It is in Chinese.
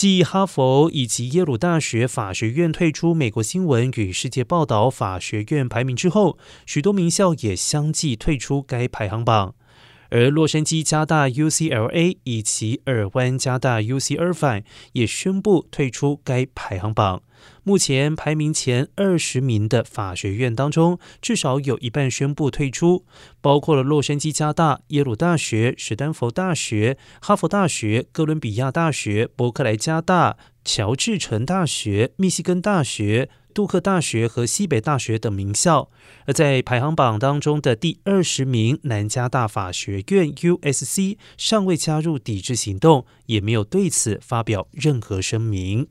继哈佛以及耶鲁大学法学院退出美国新闻与世界报道法学院排名之后，许多名校也相继退出该排行榜。而洛杉矶加大 UCLA 以及尔湾加大 UC Irvine 也宣布退出该排行榜。目前排名前二十名的法学院当中，至少有一半宣布退出，包括了洛杉矶加大、耶鲁大学、史丹佛大学、哈佛大学、哥伦比亚大学、伯克莱加大、乔治城大学、密西根大学。杜克大学和西北大学等名校，而在排行榜当中的第二十名南加大法学院 （USC） 尚未加入抵制行动，也没有对此发表任何声明。